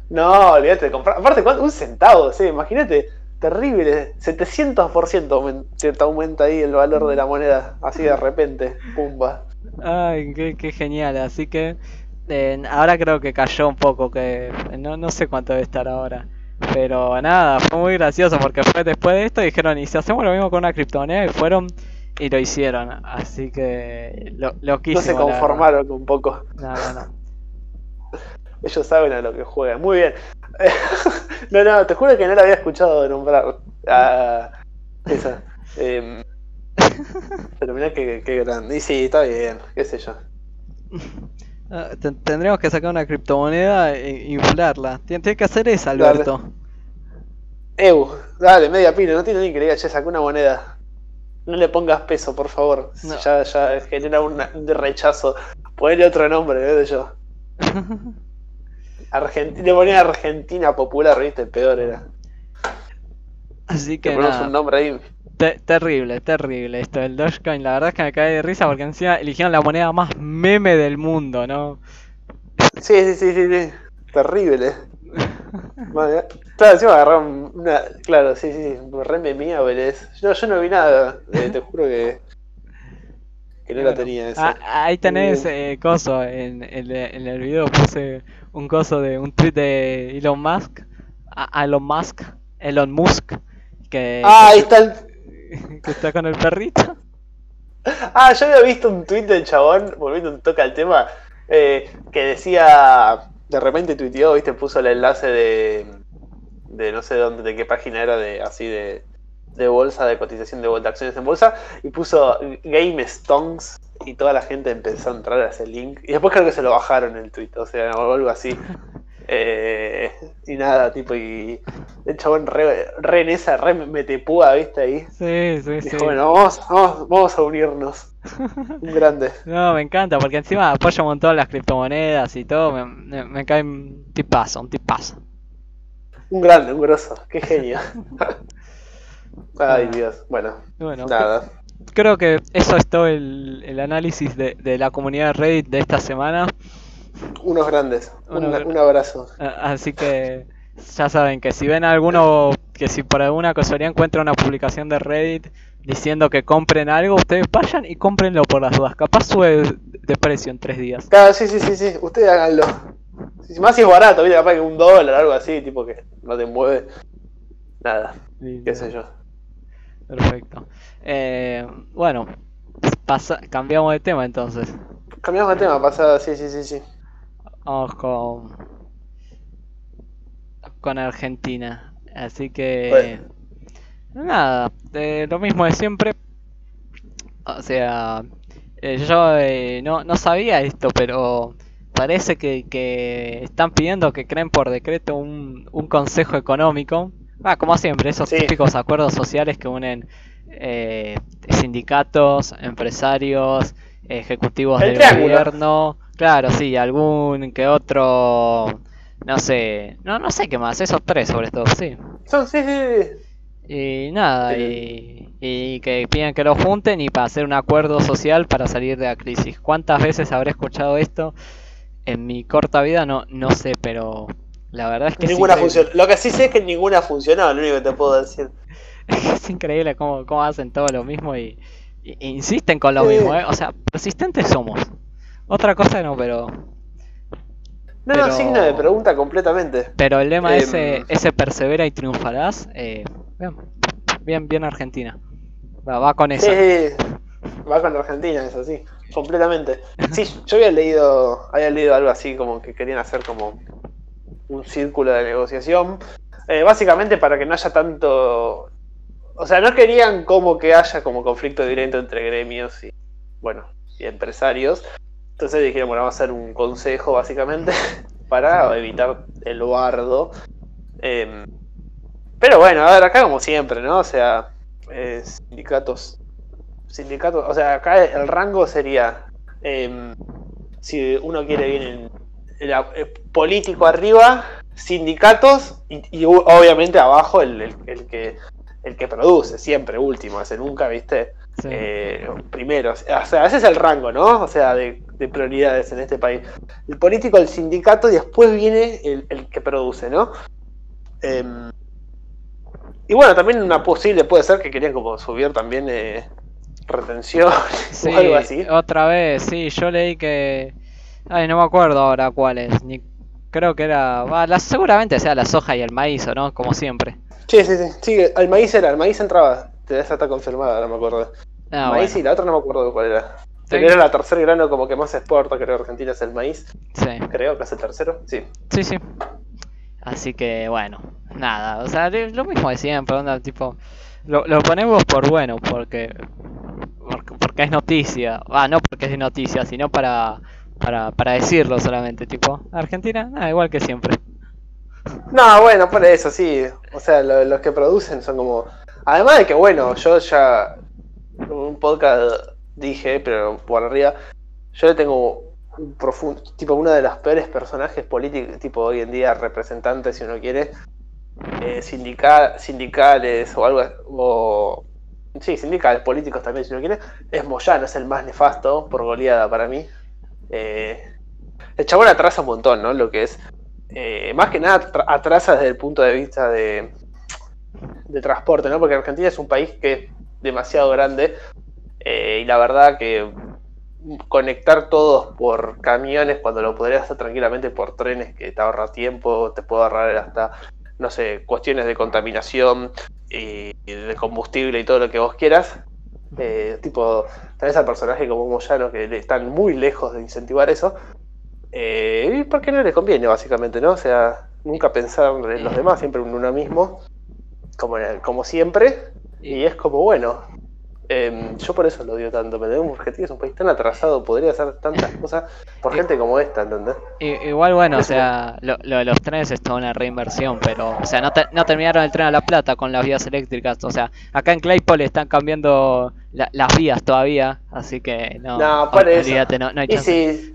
No, olvídate de comprar. Aparte, Un centavo, sí, imagínate terrible. 700% te aumenta ahí el valor de la moneda, así de repente, pumba. Ay, qué, genial. Así que eh, ahora creo que cayó un poco, que no, no sé cuánto debe estar ahora. Pero nada, fue muy gracioso porque fue después de esto dijeron, ¿y si hacemos lo mismo con una criptomoneda? Y fueron y lo hicieron. Así que lo, lo No se conformaron un poco. No, no, no. Ellos saben a lo que juegan. Muy bien. no, no, te juro que no la había escuchado nombrar. Ah, esa. Em, pero mira que, grande. Y sí, está bien, qué sé yo. Ah, tendremos que sacar una criptomoneda e inflarla. Tienes que hacer eso, Alberto. Eu, dale, media pila, no tiene ni que le diga, che, saca una moneda. No le pongas peso, por favor. Ya, ya genera un rechazo. Ponle otro nombre, de yo. Argentina, le ponía Argentina Popular, ¿viste? Peor era. Así que. un nombre ahí. Terrible, terrible esto del Dogecoin. La verdad es que me cae de risa porque encima eligieron la moneda más meme del mundo, ¿no? Sí, sí, sí, sí, sí. Terrible. claro, encima agarraron una. Claro, sí, sí, re memeable. Yo, yo no vi nada, eh, te juro que. Que no la tenía esa. Ah, ahí tenés eh, coso, en, en, en, el video puse un coso de un tweet de Elon Musk, a Elon Musk, Elon Musk, que, ah, ahí está el... que está con el perrito. Ah, yo había visto un tweet del chabón, volviendo un toque al tema, eh, que decía, de repente tuiteó, viste, puso el enlace de, de no sé dónde, de qué página era, de así de, de bolsa, de cotización de, de acciones en bolsa, y puso Game Stones y toda la gente empezó a entrar a ese link. Y después creo que se lo bajaron el tweet, o sea, o algo así. Eh, y nada, tipo, y el chabón re, re en esa, re metepúa, ¿viste? Ahí. Sí, sí, sí. Bueno, vamos, vamos, vamos a unirnos. Un grande. No, me encanta, porque encima apoya un montón las criptomonedas y todo. Me, me, me cae un tipazo, un tipazo. Un grande, un grosso, qué genio. Ay, Dios. Bueno, Bueno, nada. creo que eso es todo el, el análisis de, de la comunidad de Reddit de esta semana. Unos grandes. Un, abrazo. Así que ya saben que si ven alguno, que si por alguna casualidad encuentran una publicación de Reddit diciendo que compren algo, ustedes vayan y cómprenlo por las dudas. Capaz sube de precio en tres días. Claro, sí, sí, sí, sí. Ustedes háganlo. Sí, sí, más si es barato, ¿viste? Capaz que un dólar, algo así, tipo que no te mueve. Nada, qué sé yo. Perfecto. Eh, bueno, pasa- cambiamos de tema entonces. Cambiamos de tema, pasada, sí, sí, sí, sí. Con, con Argentina. Así que nada, eh, lo mismo de siempre. O sea, eh, yo eh, no, no sabía esto, pero parece que, que están pidiendo que creen por decreto un, un consejo económico. Ah, como siempre, esos Sí. típicos acuerdos sociales que unen eh, sindicatos, empresarios, ejecutivos El del triángulo. gobierno. Claro, sí, algún que otro, no sé, no, no sé qué más, esos tres sobre todo, sí. Son, sí, sí, sí. Y nada, y, y que piden que lo junten y para hacer un acuerdo social para salir de la crisis. ¿Cuántas veces habré escuchado esto? En mi corta vida no, no sé, pero la verdad es que Ninguna increíble. funcionó. Lo que sí sé es que ninguna ha funcionado, lo único que te puedo decir. Es increíble cómo, cómo hacen todo lo mismo y, y- insisten con lo Sí. mismo, ¿eh? O sea, persistentes somos. Otra cosa no, pero No, Pero- no, signo de pregunta completamente. pero el lema Em. ese, ese persevera y triunfarás, eh, bien, bien, bien Argentina. Va, va con eso. Sí, va con Argentina, eso sí, completamente. Sí, yo había leído, había leído algo así como que querían hacer como un círculo de negociación, eh, básicamente para que no haya tanto, o sea, no querían como que haya como conflicto directo entre gremios y, bueno, y empresarios. Entonces dijeron, bueno, vamos a hacer un consejo básicamente para evitar el bardo. Em, pero bueno, a ver, acá como siempre, ¿no? O sea, eh, sindicatos. Sindicatos, o sea, acá el rango sería. em, si uno quiere bien el, el político arriba, sindicatos y, obviamente abajo el, el- el que el que produce, siempre último, ese nunca, viste, Sí. eh, primero. O sea, ese es el rango, ¿no? O sea, de, de prioridades en este país. El político, el sindicato y después viene el, el que produce, ¿no? Em, y bueno, también una posible puede ser que querían como subir también eh, retención Sí, o algo así. otra vez, sí, yo leí que... Ay, no me acuerdo ahora cuál es, ni... creo que era... la- seguramente sea la soja y el maíz, ¿o no? Como siempre. Sí, sí, sí, sí, el maíz era, el maíz entraba, esa está confirmada, no me acuerdo. Ah, maíz bueno, y la otra no me acuerdo cuál era. Pero era la tercer grano como que más exporta, creo, Argentina es el maíz, sí, creo que es el tercero, sí. sí, sí. Así que, bueno, nada, o sea, lo mismo de siempre, onda, tipo... Lo, lo ponemos por bueno, porque, porque... Porque es noticia. Ah, no porque es noticia, sino para... Para, para decirlo solamente, tipo, Argentina, nada, igual que siempre. No, bueno, por eso, sí. O sea, lo- los que producen son como. Además de que, bueno, yo ya. En un podcast dije, pero por arriba. Yo le tengo un profundo. Tipo, uno de los peores personajes políticos, tipo hoy en día, representantes, si uno quiere. eh, sindical, sindicales o algo. O, sí, sindicales, políticos también, si uno quiere. Es Moyano, es el más nefasto por goleada para mí. Eh, el chabón atrasa un montón, ¿no? Lo que es eh, más que nada tra- atrasa desde el punto de vista de, de transporte, ¿no? Porque Argentina es un país que es demasiado grande eh, y la verdad que conectar todos por camiones cuando lo podrías hacer tranquilamente por trenes que te ahorra tiempo, te puede ahorrar hasta, no sé, cuestiones de contaminación y, y de combustible y todo lo que vos quieras. Eh, tipo, tenés al personaje como Moyano que le están muy lejos de incentivar eso. Eh, y porque no les conviene, básicamente, ¿no? O sea, nunca pensar en los demás, siempre en uno mismo, como, como siempre. Y es como, bueno, em, yo por eso lo odio tanto. Me debo Argentina es un país tan atrasado, podría hacer tantas cosas por gente como esta, ¿entendés? Igual, bueno, o sea, lo, lo de los trenes es toda una reinversión, pero, o sea, no, te- no terminaron el tren a La Plata con las vías eléctricas. O sea, acá en Claypole están cambiando la- las vías todavía, así que no, No, por eso. olvídate, no, no hay Y chance.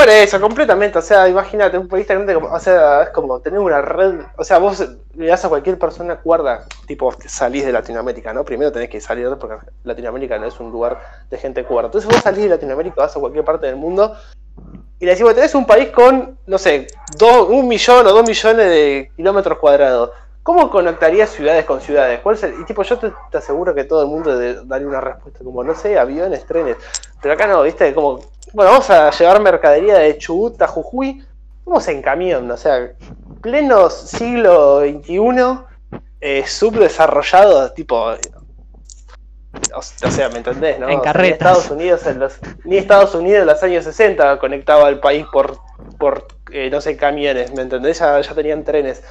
Por eso, completamente. O sea, imagínate, un grande como. O sea, es como tener una red. O sea, vos le das a cualquier persona cuerda, tipo, salís de Latinoamérica, ¿no? Primero tenés que salir porque Latinoamérica no es un lugar de gente cuerda. Entonces vos salís de Latinoamérica, vas a cualquier parte del mundo y le decimos, tenés un país con, no sé, dos, un millón o dos millones de kilómetros cuadrados. ¿Cómo conectarías ciudades con ciudades? ¿Cuál Y tipo, yo te, aseguro que todo el mundo daría una respuesta como, no sé, aviones, trenes. Pero acá no, ¿viste? Como, bueno, vamos a llevar mercadería de Chubut a Jujuy. Vamos en camión, o sea, pleno siglo XXI, eh, subdesarrollado, tipo, o, sea, ¿me entendés? No? En ni Estados Unidos en los, ni Estados Unidos en los años 60 conectaba al país por, por eh, no sé, camiones, ¿me entendés? Ya, ya tenían trenes.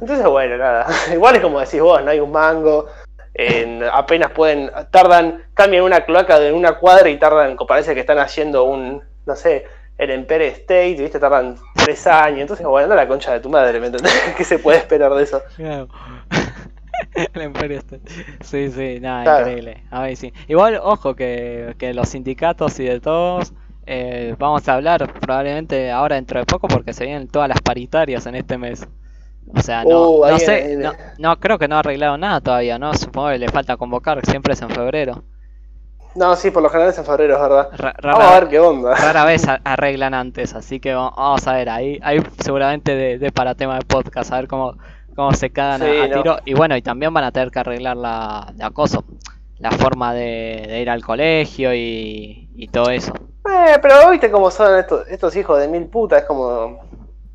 Entonces, bueno, nada. Igual es como decís vos, no hay un mango. apenas pueden, tardan, cambian una cloaca de una cuadra y tardan, parece que están haciendo un, no sé, el Empire State, ¿viste? Tardan tres años. Entonces, bueno, anda la concha de tu madre, ¿me entendés? ¿Qué se puede esperar de eso? el Imperio Sí, sí, nada, increíble. A ver, sí. Igual, ojo, que, que los sindicatos y de todos, eh, vamos a hablar probablemente ahora dentro de poco porque se vienen todas las paritarias en este mes. O sea, no, uh, no sé, no, no, creo que no ha arreglado nada todavía, ¿no? Supongo que le falta convocar, siempre es en febrero. No, sí, por lo general es en febrero, es verdad. vamos a ver qué onda. Rara vez arreglan antes, así que vamos a ver, ahí, ahí seguramente de, de para tema de podcast, a ver cómo, cómo se cagan a, tiro. Y bueno, y también van a tener que arreglar la de acoso, la forma de, ir al colegio y, todo eso. Eh, pero viste cómo son estos, estos hijos de mil putas, es como.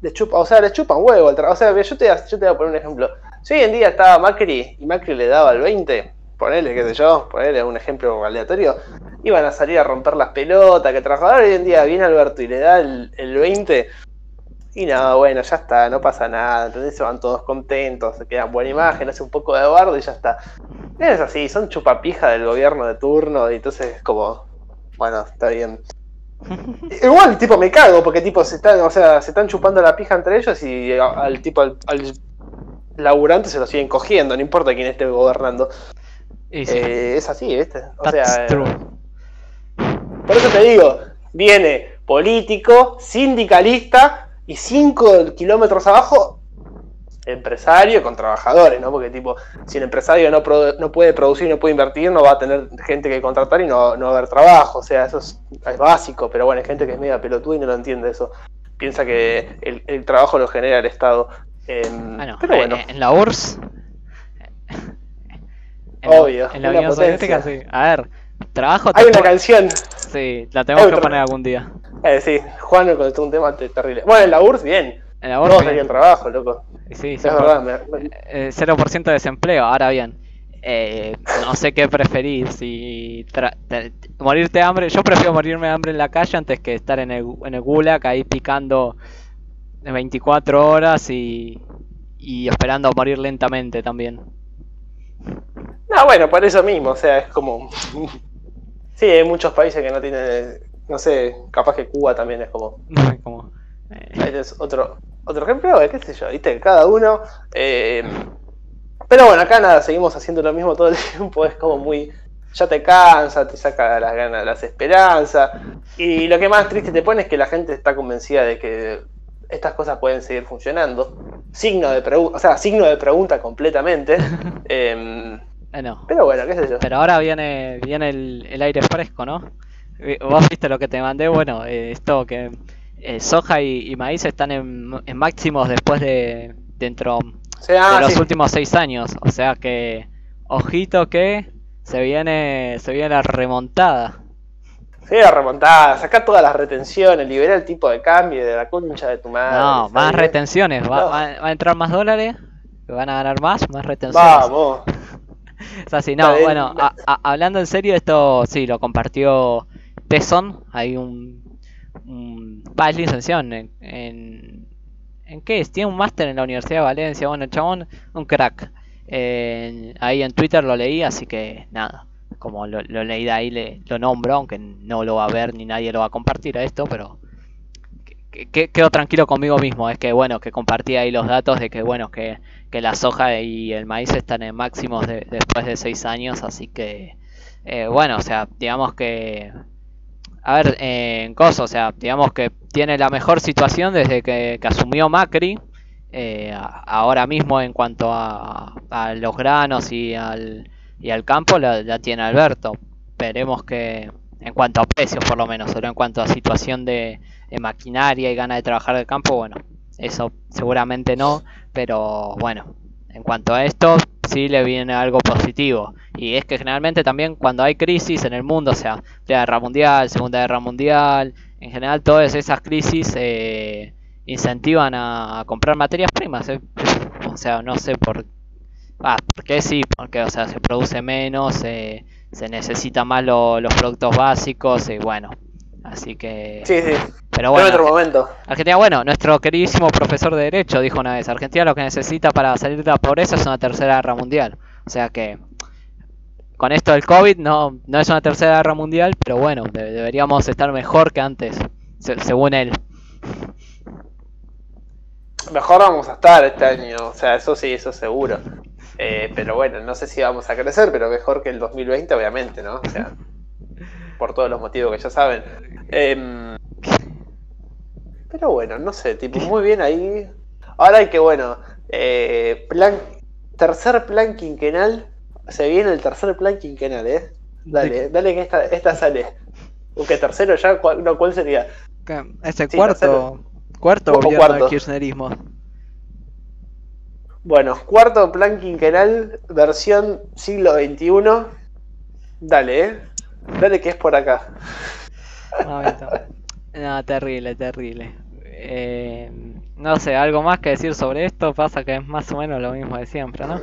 Les chupa, o sea, les chupan huevo. O sea, yo te, yo te voy a poner un ejemplo. Si hoy en día estaba Macri y Macri le daba el 20, ponele, qué sé yo, ponele un ejemplo aleatorio, iban a salir a romper las pelotas, que trabajador hoy en día viene Alberto y le da el, el 20 y no, bueno, ya está, no pasa nada, entonces se van todos contentos, se quedan buena imagen, hace un poco de bardo y ya está. Es así, son chupapija del gobierno de turno y entonces es como, bueno, está bien. Igual, tipo, me cago porque tipo se están, o sea, se están chupando la pija entre ellos y al tipo al, laburante se lo siguen cogiendo, no importa quién esté gobernando. Eh, es así, ¿viste? O sea, eh, por eso te digo, viene político, sindicalista y cinco kilómetros abajo, empresario con trabajadores, ¿no? Porque tipo, si el empresario no, no puede producir, no puede invertir, no va a tener gente que contratar y no, no va a haber trabajo. O sea, eso es, básico, pero bueno, hay gente que es media pelotuda y no lo entiende eso. Piensa que el, trabajo lo genera el Estado. Em, pero bueno. En la URSS... Obvio. en la Unión Soviética, sí. A ver, trabajo... Hay una canción. Sí, la tenemos que poner algún día. Eh, sí, Juan me contestó un tema terrible. Bueno, en la URSS, bien. En la URSS. Todos trabajo, loco. Sí, es verdad. 0% eh, de desempleo, ahora bien. Eh, no sé qué preferir, si morirte de hambre, yo prefiero morirme de hambre en la calle antes que estar en el, en el gulag ahí picando 24 horas y, y esperando a morir lentamente también. No, bueno, por eso mismo, o sea, es como... Sí, hay muchos países que no tienen no sé, capaz que Cuba también es como. como eh. es otro, otro ejemplo, qué sé yo, viste, cada uno. Eh, pero bueno, acá nada, seguimos haciendo lo mismo todo el tiempo, es como muy. Ya te cansa, te saca las ganas, las esperanzas. Y lo que más triste te pone es que la gente está convencida de que estas cosas pueden seguir funcionando. Signo de pregunta, o sea, signo de pregunta completamente. eh, Pero bueno, qué sé yo. Pero ahora viene, viene el, el aire fresco, ¿no? Eh, vos viste lo que te mandé, bueno, eh, esto que eh, soja y, maíz están en, máximos después de dentro de los últimos seis años, o sea que ojito que se viene se viene la remontada. Sí, la remontada, saca todas las retenciones, libera el tipo de cambio de la concha de tu madre. No, más retenciones, va, a entrar más dólares, van a ganar más, más retenciones. Vamos. es así, no, bueno, hablando en serio, esto sí, lo compartió Tesson, hay un, un es licenciado en, en, en, qué es, tiene un máster en la Universidad de Valencia, bueno, el chabón, un crack. ahí en Twitter lo leí, así que nada, como lo, leí de ahí le, lo nombro, aunque no lo va a ver ni nadie lo va a compartir a esto, pero quedo tranquilo conmigo mismo, es que bueno, que compartí ahí los datos de que bueno, que, que la soja y el maíz están en máximos después de seis años, así que eh, bueno, o sea, digamos que a ver, en Coso, o sea, digamos que tiene la mejor situación desde que, asumió Macri. Eh, ahora mismo en cuanto a, los granos y al, y al campo la, tiene Alberto. Veremos que en cuanto a precios por lo menos, pero en cuanto a situación de, maquinaria y gana de trabajar del campo, bueno, eso seguramente no, pero bueno, en cuanto a esto, sí le viene algo positivo. Y es que generalmente también cuando hay crisis en el mundo, o sea, Primera Guerra Mundial, Segunda Guerra Mundial, en general todas esas crisis eh, incentivan a, comprar materias primas. Eh. O sea, no sé por, ah, qué sí, porque o sea, se produce menos, se necesita más los productos básicos y bueno, Así que. Sí, sí. Pero bueno. otro momento. Argentina, bueno, nuestro queridísimo profesor de Derecho dijo una vez: Argentina lo que necesita para salir de la pobreza es una tercera guerra mundial. O sea que. Con esto del COVID no, no es una tercera guerra mundial, pero bueno, deberíamos estar mejor que antes, según él. Mejor vamos a estar este año, o sea, eso sí, eso seguro. Eh, pero bueno, no sé si vamos a crecer, pero mejor que el 2020, obviamente, ¿no? O sea, por todos los motivos que ya saben. Em, pero bueno, no sé, tipo, muy bien ahí. Ahora hay que, bueno, eh, plan, tercer plan quinquenal. Se viene el tercer plan quinquenal, ¿eh? Dale, dale que esta, esta sale. ¿Qué tercero ya? ¿Cuál, no, ¿cuál sería? Ese cuarto, cuarto gobierno kirchnerismo. Bueno, cuarto plan quinquenal, versión siglo XXI. Dale, ¿eh? Dale que es por acá. No, terrible, terrible. Eh, no sé, algo más que decir sobre esto. Pasa que es más o menos lo mismo de siempre, ¿no?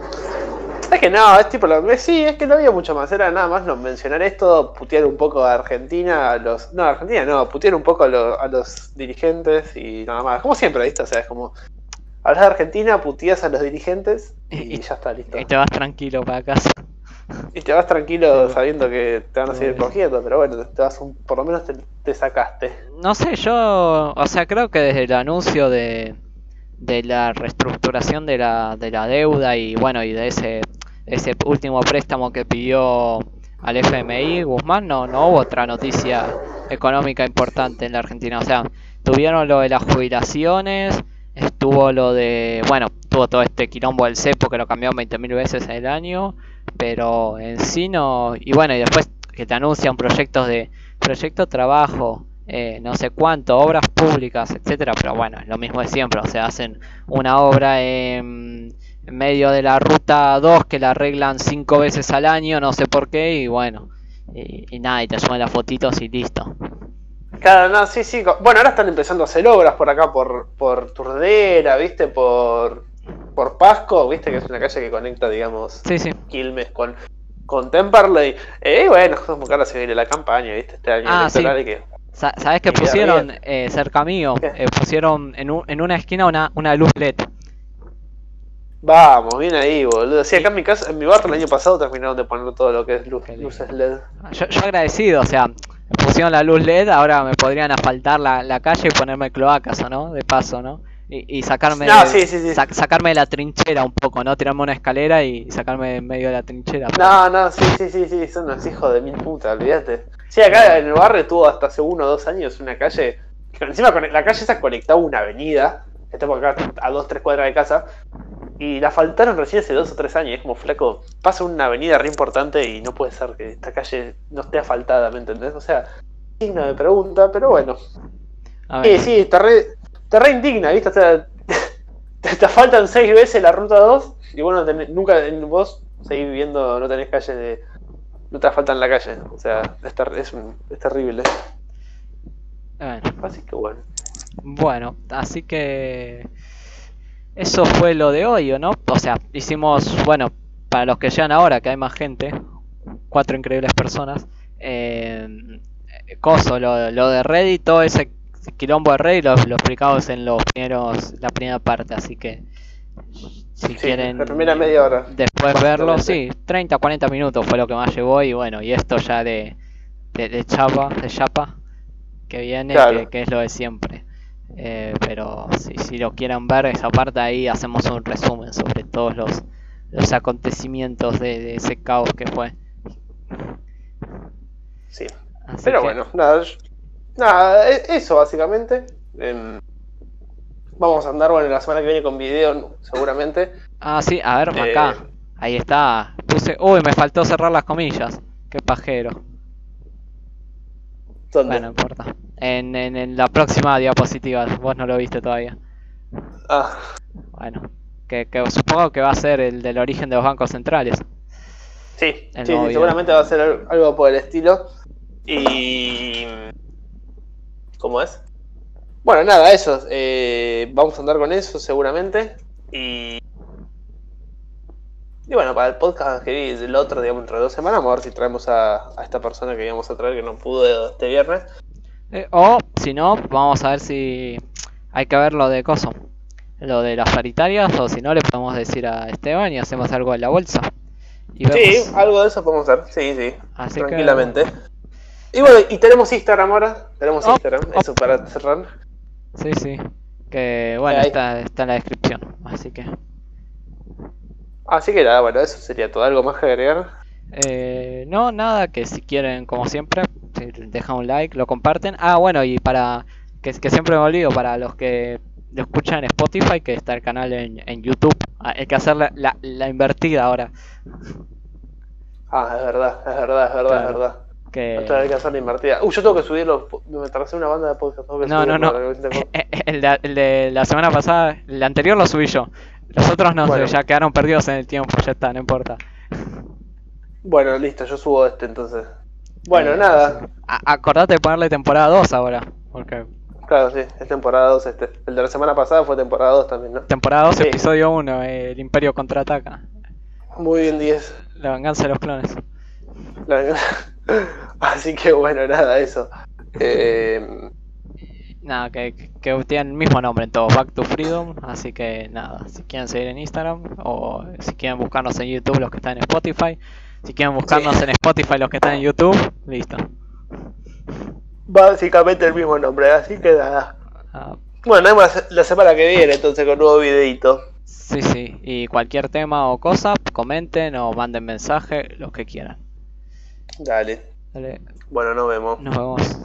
Es que no, es tipo lo sí, es que no había mucho más, era nada más no mencionar esto, putear un poco a Argentina, a los, no, a Argentina no, putear un poco a, los dirigentes y nada más, como siempre, ¿viste? O sea, es como, hablas de Argentina, puteas a los dirigentes y ya está, listo. Y te vas tranquilo para casa. Y te vas tranquilo sabiendo que te van a seguir cogiendo, pero bueno, te vas por lo menos te, sacaste. No sé, yo, o sea, creo que desde el anuncio de, de la reestructuración de la, de la deuda y bueno, y de ese, ese último préstamo que pidió al FMI, Guzmán, no, no hubo otra noticia económica importante en la Argentina. O sea, tuvieron lo de las jubilaciones, estuvo lo de, bueno, tuvo todo este quilombo del cepo que lo cambió 20.000 veces el año pero en sí no. Y bueno, y después que te anuncian proyectos de proyecto trabajo, eh, no sé cuánto, obras públicas, etcétera, pero bueno, es lo mismo de siempre, o sea, hacen una obra en, medio de la ruta 2 que la arreglan cinco veces al año, no sé por qué, y bueno, y, nada, y te suben las fotitos y listo. Claro, no, sí, sí. Bueno, ahora están empezando a hacer obras por acá, por, por Turdera, ¿viste? Por, por Pasco, viste que es una calle que conecta, digamos, Quilmes con, con Temperley. Eh, bueno, como que ahora se viene la campaña, viste, este año ah, ¿Sabes qué pusieron eh, cerca mío? Eh, pusieron en, en una esquina una, una luz LED. Vamos, bien ahí, boludo. Sí, acá en mi casa, en mi barrio el año pasado terminaron de poner todo lo que es luz, luces LED. Yo, yo agradecido, o sea, pusieron la luz LED, ahora me podrían asfaltar la, la calle y ponerme cloacas, ¿o no? De paso, ¿no? y, sacarme, sacarme de la trinchera un poco, ¿no? Tirarme una escalera y sacarme en medio de la trinchera. No, no, sí, sí, sí, sí, son unos hijos de mil putas, olvídate. Sí, acá en el barrio tuvo hasta hace uno o dos años una calle, que encima la calle se conectaba a una avenida, por acá a dos, tres cuadras de casa, y la faltaron recién hace dos o tres años. Es como, flaco, pasa una avenida re importante y no puede ser que esta calle no esté asfaltada, ¿me entendés? O sea, digno de pregunta, pero bueno. Sí, sí, está re, te re indigna, ¿viste? O sea, te, faltan seis veces la ruta 2 y bueno, nunca en vos seguís viviendo, no tenés calle de. No te faltan la calle. O sea, es, es, es terrible. Bueno. Así que bueno. Bueno, así que. Eso fue lo de hoy, ¿o no? O sea, hicimos, bueno, para los que llegan ahora, que hay más gente, cuatro increíbles personas. Eh, coso, lo, lo de Reddit, todo ese quilombo de rey lo, lo explicamos en los primeros la primera parte así que si quieren la primera media hora después verlo sí 30 40 minutos fue lo que más llevó y bueno y esto ya de de, chapa de chapa que viene que, es lo de siempre eh, pero si, si lo quieran ver esa parte ahí hacemos un resumen sobre todos los los acontecimientos de, ese caos que fue sí pero bueno nada nada, e- eso básicamente. Em, vamos a andar, bueno, la semana que viene con video, seguramente. Ah, sí, a ver, Eh, acá. Ahí está. Puse. Uy, me faltó cerrar las comillas. Qué pajero. ¿Dónde? Bueno, no importa. En, en, en la próxima diapositiva. Vos no lo viste todavía. Ah, Bueno. Que, que supongo que va a ser el del origen de los bancos centrales. sí, sí, seguramente va a ser al- algo por el estilo. Y. ¿Cómo es? Bueno, nada, eso. eh, vamos a andar con eso, seguramente. Y. Y bueno, para el podcast que vi el otro, digamos, dentro de dos semanas, vamos a ver si traemos a, a esta persona que íbamos a traer que no pudo este viernes. Eh, o, si no, vamos a ver si hay que ver lo de Coso. Lo de las paritarias. O si no, le podemos decir a Esteban y hacemos algo en la bolsa. Y Sí, algo de eso podemos hacer, sí, sí, Así que- tranquilamente. Y bueno, y tenemos Instagram ahora, tenemos Oh, Instagram, oh. eso para cerrar. Sí, sí. Que bueno, está, está en la descripción. Así que. Así que nada, bueno, eso sería todo. ¿Algo más que agregar? Eh, no, nada, que si quieren, como siempre, si dejan un like, lo comparten. Ah, bueno, y para. Que, que siempre me olvido, para los que lo escuchan en Spotify, que está el canal en, en YouTube. Ah, Hay que hacer la, la, la invertida ahora. Ah, es verdad, es verdad, es verdad, Claro. es verdad. Que... Otra hay que hacer la invertida. Uh, yo tengo que subirlo, me tardé una banda de podcast. No, no, no. El de, el de la semana pasada, el anterior lo subí yo. Los otros no Bueno. ya quedaron perdidos en el tiempo, ya está, no importa. Bueno, listo, yo subo este entonces. Bueno, Eh, nada. Acordate de ponerle temporada 2 ahora, porque Claro, sí, es temporada 2 este. El de la semana pasada fue temporada 2 también, ¿no? temporada 2, Sí. episodio 1, el Imperio contraataca. Muy bien, 10. La venganza de los clones. La- Así que bueno, nada, eso. Eh, Nada, que, que tienen el mismo nombre en todos, Back to Freedom. Así que nada, si quieren seguir en Instagram o si quieren buscarnos en YouTube los que están en Spotify. Si quieren buscarnos Sí. en Spotify los que están en YouTube, listo. básicamente el mismo nombre, así que nada. Ah, Bueno, la, semana que viene entonces con un nuevo videito. sí, sí. Y cualquier tema o cosa, comenten o manden mensaje, lo que quieran. Dale. Dale, Bueno, nos vemos. nos vemos.